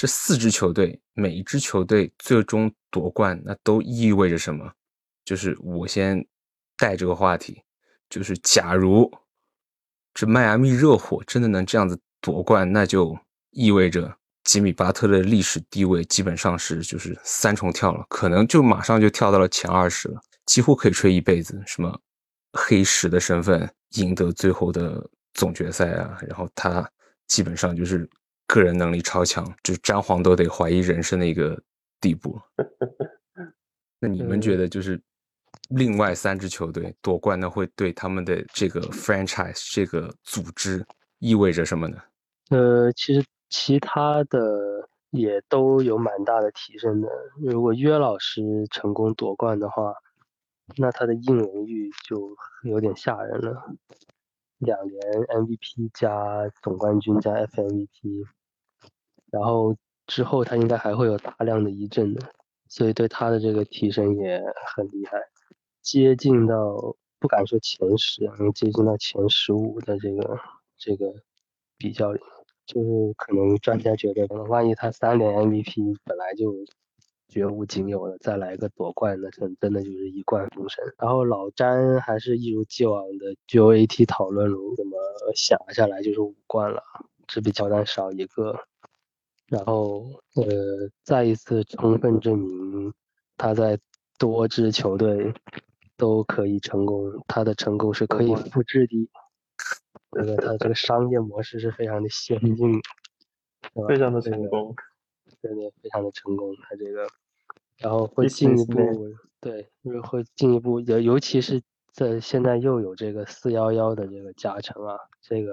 这四支球队每一支球队最终夺冠，那都意味着什么？就是我先带这个话题，就是假如这迈阿密热火真的能这样子夺冠，那就意味着吉米巴特的历史地位基本上是就是三重跳了，可能就马上就跳到了前二十了，几乎可以吹一辈子。什么黑石的身份赢得最后的总决赛啊，然后他基本上就是个人能力超强，就詹皇都得怀疑人生的一个地步。那你们觉得就是另外三支球队夺冠，那会对他们的这个 franchise 这个组织意味着什么呢？呃，其实其他的也都有蛮大的提升的。如果约老师成功夺冠的话，那他的硬荣誉就有点吓人了，两年 MVP 加总冠军加 FMVP，然后之后他应该还会有大量的一阵的，所以对他的这个提升也很厉害，接近到不敢说前十，能接近到前十五的这个这个比较，就是可能专家觉得，万一他三连 MVP 本来就。绝无仅有的，再来个夺冠，那真真的就是一冠封神。然后老詹还是一如既往的 GOAT 讨论，怎么想下来就是五冠了，只比乔丹少一个。然后呃，再一次充分证明他在多支球队都可以成功，他的成功是可以复制的。这个他这个商业模式是非常的先进，非常的成功。真的，非常的成功，他这个，然后会进一步，对，就是会进一步，尤尤其是在现在又有这个四幺幺的这个加成啊，这个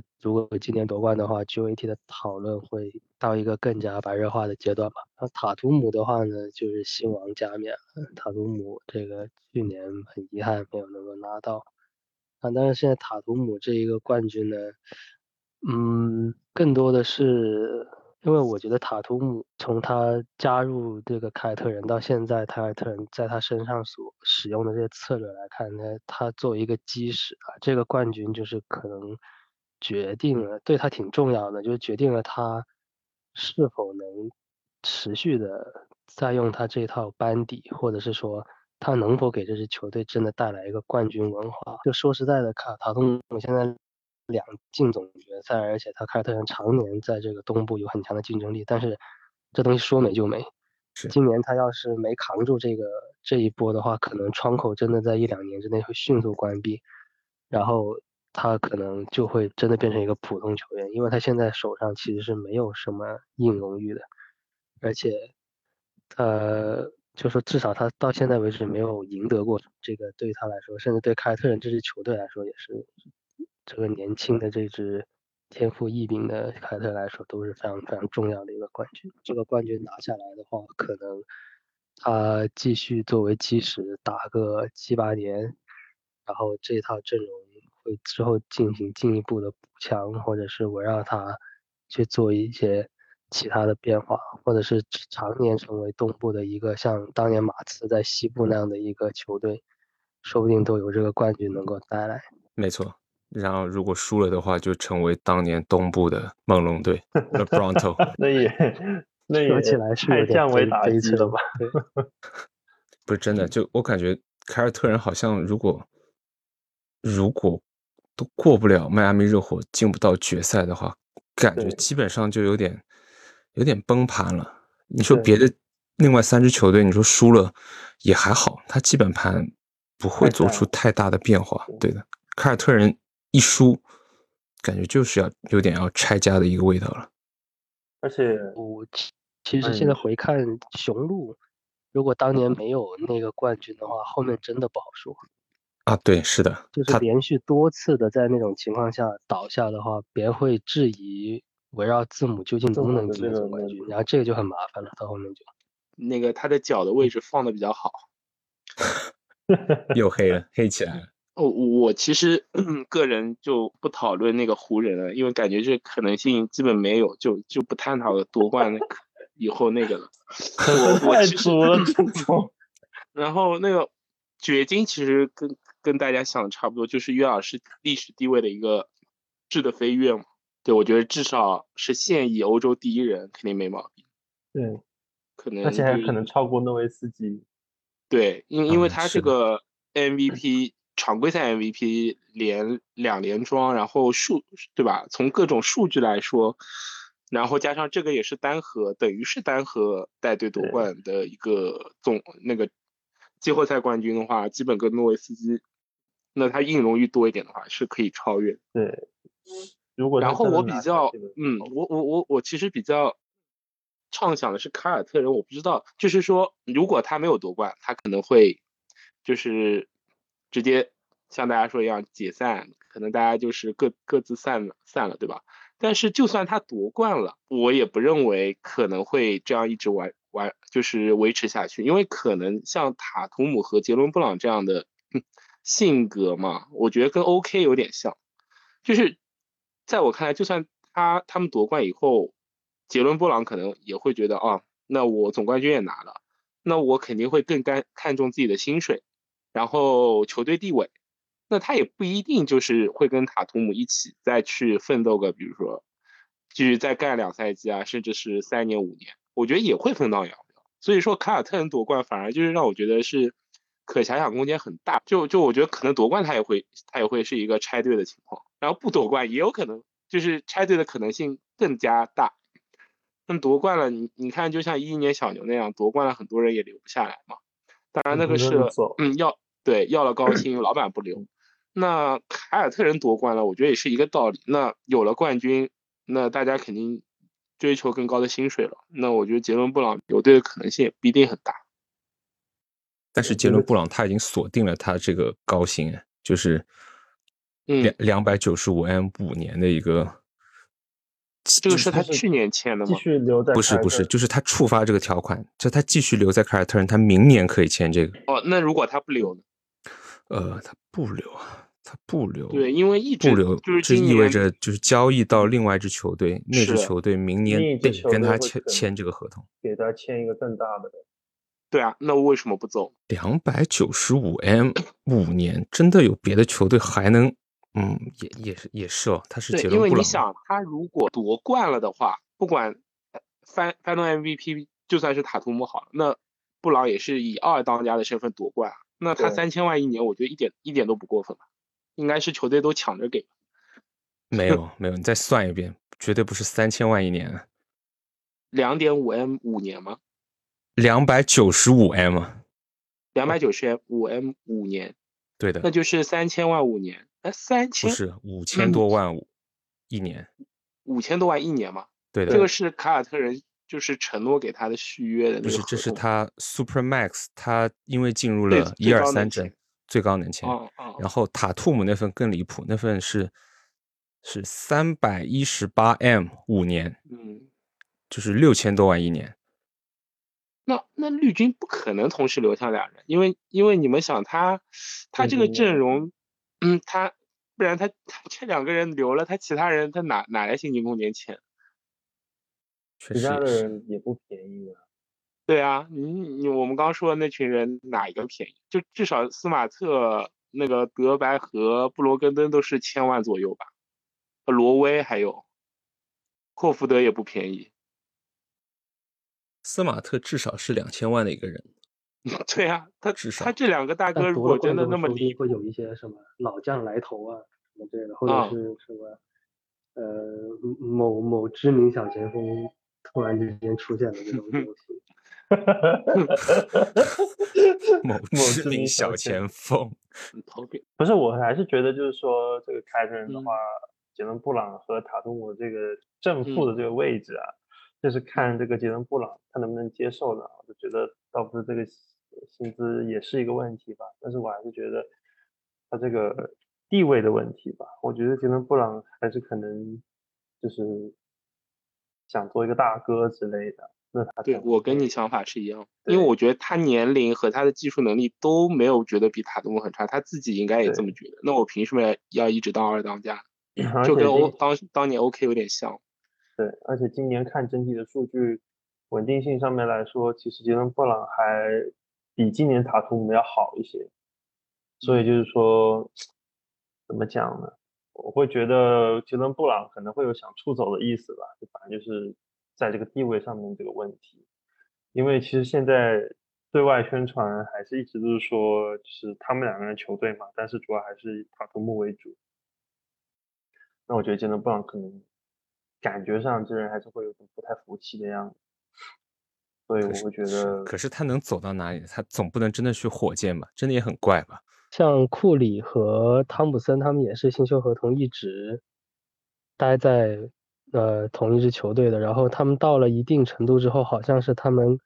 他如果今年夺冠的话，GOAT 的讨论会到一个更加白热化的阶段吧。那塔图姆的话呢，就是新王加冕，塔图姆这个去年很遗憾没有能够拿到，啊，但是现在塔图姆这一个冠军呢，嗯，更多的是。因为我觉得塔图姆从他加入这个凯尔特人到现在，凯尔特人在他身上所使用的这些策略来看呢，他作为一个基石啊，这个冠军就是可能决定了对他挺重要的，就是决定了他是否能持续的再用他这套班底，或者是说他能否给这支球队真的带来一个冠军文化。就说实在的，卡塔图姆现在。两进总决赛，而且他凯尔特人常年在这个东部有很强的竞争力，但是这东西说没就没。今年他要是没扛住这个这一波的话，可能窗口真的在一两年之内会迅速关闭，然后他可能就会真的变成一个普通球员，因为他现在手上其实是没有什么硬荣誉的，而且呃，就说至少他到现在为止没有赢得过这个，对于他来说，甚至对凯尔特人这支球队来说也是。这个年轻的这支天赋异禀的凯特来说都是非常非常重要的一个冠军。这个冠军拿下来的话，可能他继续作为基石打个七八年，然后这套阵容会之后进行进一步的补强，或者是围绕他去做一些其他的变化，或者是常年成为东部的一个像当年马刺在西部那样的一个球队，说不定都有这个冠军能够带来。没错。然后，如果输了的话，就成为当年东部的猛龙队，The Bronto。那也，那也起来是太降维打击了吧？不是真的，就我感觉凯尔特人好像，如果如果都过不了迈阿密热火，进不到决赛的话，感觉基本上就有点有点崩盘了。你说别的另外三支球队，你说输了也还好，他基本盘不会做出太大的变化。对的，凯尔特人。一输，感觉就是要有点要拆家的一个味道了。而且，我其实现在回看雄鹿，如果当年没有那个冠军的话，后面真的不好说。啊，对，是的，就是连续多次的在那种情况下倒下的话，别人会质疑围绕字母究竟能不能赢总冠军，然后这个就很麻烦了。到后面就那个他的脚的位置放的比较好，又黑了，黑起来了。哦我其实 个人就不讨论那个湖人了，因为感觉这可能性基本没有，就就不探讨夺冠以后那个了。我我其实，然后那个掘金其实跟跟大家想的差不多，就是约尔是历史地位的一个质的飞跃嘛。对，我觉得至少是现役欧洲第一人，肯定没毛病。对，可能而且还可能超过诺维斯基。对，因因为他这个 MVP 常规赛 MVP 连两连庄，然后数对吧？从各种数据来说，然后加上这个也是单核，等于是单核带队夺冠的一个总那个季后赛冠军的话，基本跟诺维斯基，那他硬荣誉多一点的话是可以超越。对，如果然后我比较，嗯，我我我我其实比较畅想的是凯尔特人，我不知道，就是说如果他没有夺冠，他可能会就是直接像大家说一样解散，可能大家就是各各自散了散了，对吧？但是就算他夺冠了，我也不认为可能会这样一直玩玩，就是维持下去，因为可能像塔图姆和杰伦布朗这样的、嗯性格嘛，我觉得跟 OK 有点像，就是在我看来，就算他他们夺冠以后，杰伦布朗可能也会觉得啊，那我总冠军也拿了，那我肯定会更干看重自己的薪水，然后球队地位，那他也不一定就是会跟塔图姆一起再去奋斗个，比如说继续再干两赛季啊，甚至是三年五年，我觉得也会分道扬镳。所以说凯尔特人夺冠反而就是让我觉得是可遐想空间很大，就就我觉得可能夺冠他也会他也会是一个拆队的情况，然后不夺冠也有可能就是拆队的可能性更加大。那么夺冠了，你你看，就像一一年小牛那样夺冠了，很多人也留不下来嘛。当然那个是嗯要对要了高薪，老板不留。那凯尔特人夺冠了，我觉得也是一个道理。那有了冠军，那大家肯定追求更高的薪水了。那我觉得杰伦布朗留队的可能性也不一定很大。但是杰伦布朗他已经锁定了他这个高薪，就是嗯两两百九十五 M 五年的一个，这个是他去年签的吗继吗？续留在不是不是，就是他触发这个条款，就他继续留在凯尔特人，他明年可以签这个。哦，那如果他不留呢？呃，他不留啊，他不留，对，因为一直不留，就是这意味着就是交易到另外一支球队，那支球队明年得跟他签签这个合同。给他签一个更大的。对啊，那为什么不走？两百九十五 M 五年，真的有别的球队还能？嗯，也也是也是哦，他是，因为杰伦布朗嘛，你想，他如果夺冠了的话，不管翻翻动 MVP，就算是塔图姆好了，那布朗也是以二当家的身份夺冠啊，那他对三千万一年，我觉得一点一点都不过分吧，应该是球队都抢着给。没有没有，你再算一遍，绝对不是三千万一年，啊两点五 M 五年吗？两百九十五 M，啊两百九十五 M 五年，对的那，就是三千万五年。哎，三千不千是五千多万五一年，五千多万一年嘛？对的，这个是凯尔特人就是承诺给他的续约的那不是，这。是他 Super Max，他因为进入了一最二三阵最高能签。哦哦，然后塔图姆那份更离谱，那份是是三百一十八 M 五年，嗯，就是六千多万一年。那那绿军不可能同时留下俩人，因为因为你们想他他这个嗯阵容，嗯，他不然他他这两个人留了，他其他人他哪哪来薪金空间签？其他的人也不便宜啊。对啊，你你我们刚说的那群人哪一个便宜？就至少斯马特、那个德白和布罗根登都是千万左右吧，呃罗威还有霍福德也不便宜。斯马特至少是两千万的一个人。对啊，他至少他这两个大哥如果真的那么离说不定会有一些什么老将来头啊什么之类的，或啊者是什么呃某某知名小前锋突然之间出现的这种东西。某某知名小小前前锋，投票不是，我还是觉得就是说，这个凯尔特人的嗯话，杰伦布朗和塔图姆这个正负的这个位置啊，就是看这个杰伦布朗他能不能接受的。我就觉得倒不是这个薪资也是一个问题吧，但是我还是觉得他这个地位的问题吧。我觉得杰伦布朗还是可能就是想做一个大哥之类的。那他对我跟你想法是一样，因为我觉得他年龄和他的技术能力都没有觉得比塔图姆很差，他自己应该也这么觉得。那我凭什么要要一直当二当家？就跟欧当当年 OK 有点像。对，而且今年看整体的数据稳定性上面来说，其实杰伦布朗还比今年塔图姆要好一些。所以就是说，怎么讲呢？我会觉得杰伦布朗可能会有想出走的意思吧，就反正就是在这个地位上面这个问题，因为其实现在对外宣传还是一直都是说，就是他们两个人球队嘛，但是主要还是以塔图姆为主。那我觉得杰伦布朗可能感觉上这人还是会有点不太服气的样子，所以我会觉得，可是他能走到哪里？他总不能真的去火箭吧？真的也很怪吧？像库里和汤普森他们也是新秀合同，一直待在呃同一支球队的。然后他们到了一定程度之后，好像是他们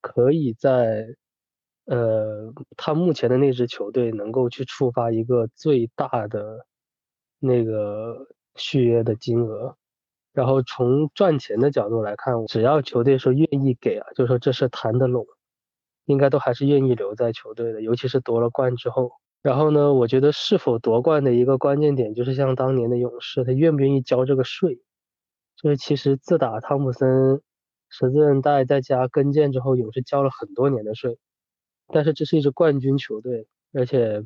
可以在呃他目前的那支球队能够去触发一个最大的那个续约的金额。然后从赚钱的角度来看，只要球队说愿意给啊，就说这是谈得拢。应该都还是愿意留在球队的，尤其是夺了冠之后。然后呢，我觉得是否夺冠的一个关键点，就是像当年的勇士，他愿不愿意交这个税？就是其实自打汤普森十字韧带再加跟腱之后，勇士交了很多年的税。但是这是一支冠军球队，而且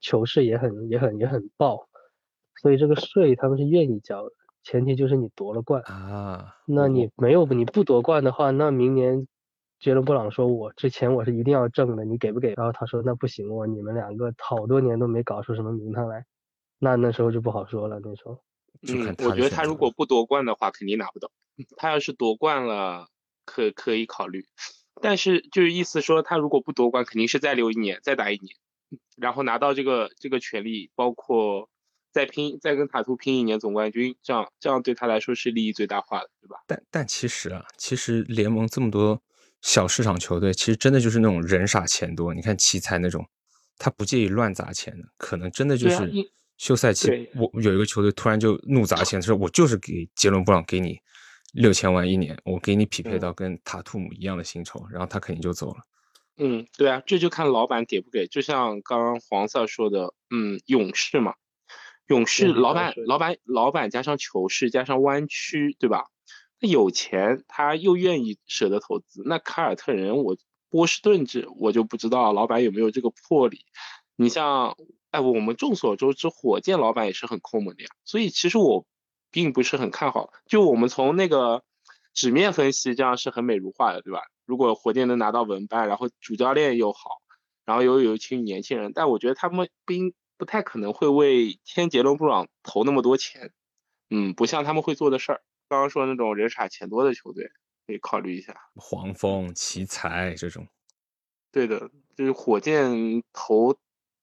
球市也很也很也很爆，所以这个税他们是愿意交的，前提就是你夺了冠啊。那你没有你不夺冠的话，那明年。杰伦布朗说：“我之前我是一定要挣的，你给不给？”然后他说：“那不行，我你们两个好多年都没搞出什么名堂来，那那时候就不好说了。那时候，嗯，我觉得他如果不夺冠的话，肯定拿不到。他要是夺冠了，可可以考虑。但是就是意思说，他如果不夺冠，肯定是再留一年，再打一年，然后拿到这个这个权利，包括再拼再跟塔图拼一年总冠军，这样这样对他来说是利益最大化的，对吧？但但其实啊，其实联盟这么多。小市场球队其实真的就是那种人傻钱多。你看奇才那种，他不介意乱砸钱的，可能真的就是休赛期，我有一个球队突然就怒砸钱，说我就是给杰伦布朗给你六千万一年，我给你匹配到跟塔图姆一样的薪酬，然后他肯定就走了。嗯，对啊，这就看老板给不给。就像刚刚黄色说的，嗯，勇士嘛，勇士老板老板老板加上球市加上湾区，对吧？他有钱，他又愿意舍得投资。那凯尔特人，我波士顿这我就不知道老板有没有这个魄力。你像，哎，我们众所周知，火箭老板也是很抠门的呀。所以其实我并不是很看好。就我们从那个纸面分析，这样是很美如画的，对吧？如果火箭能拿到文班，然后主教练又好，然后又有一群年轻人，但我觉得他们不应不太可能会为天杰伦布朗投那么多钱。嗯，不像他们会做的事儿。刚刚说那种人傻钱多的球队，可以考虑一下黄蜂、奇才这种。对的，就是火箭投，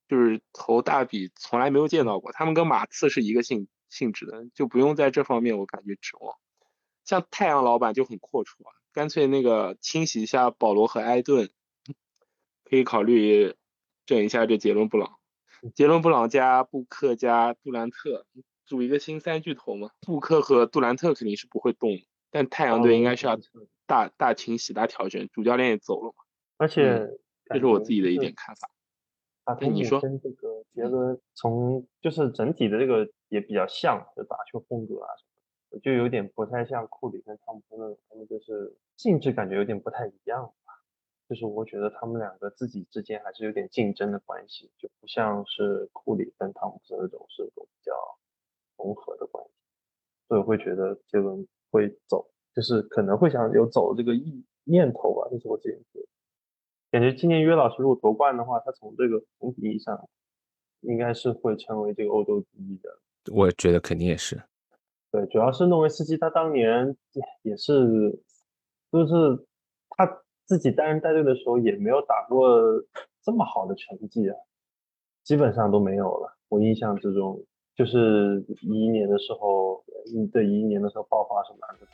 就是投大笔，从来没有见到过。他们跟马刺是一个性性质的，就不用在这方面我感觉指望。像太阳老板就很阔绰啊，干脆那个清洗一下保罗和艾顿，可以考虑整一下这杰伦布朗，杰伦布朗加布克加杜兰特。组一个新三巨头嘛，布克和杜兰特肯定是不会动，但太阳队应该是要大大清洗、大调整，主教练也走了嘛。而且这是我自己的一点看法。啊，你说跟这个杰伦从就是整体的这个也比较像，就打球风格啊什么，就有点不太像库里跟汤普森那种，他们就是性质感觉有点不太一样。就是我觉得他们两个自己之间还是有点竞争的关系，就不像是库里跟汤普森那种是一种比较。融合的关系，所以我会觉得杰伦会走，就是可能会想有走这个意念头吧，就是我自己觉得。感觉今年约老师如果夺冠的话，他从这个总体意义上，应该是会成为这个欧洲第一的。我觉得肯定也是。对，主要是诺维斯基他当年也是，就是他自己担任带队的时候也没有打过这么好的成绩啊，基本上都没有了。我印象之中。就是一一年的时候，对一一年的时候爆发什么的，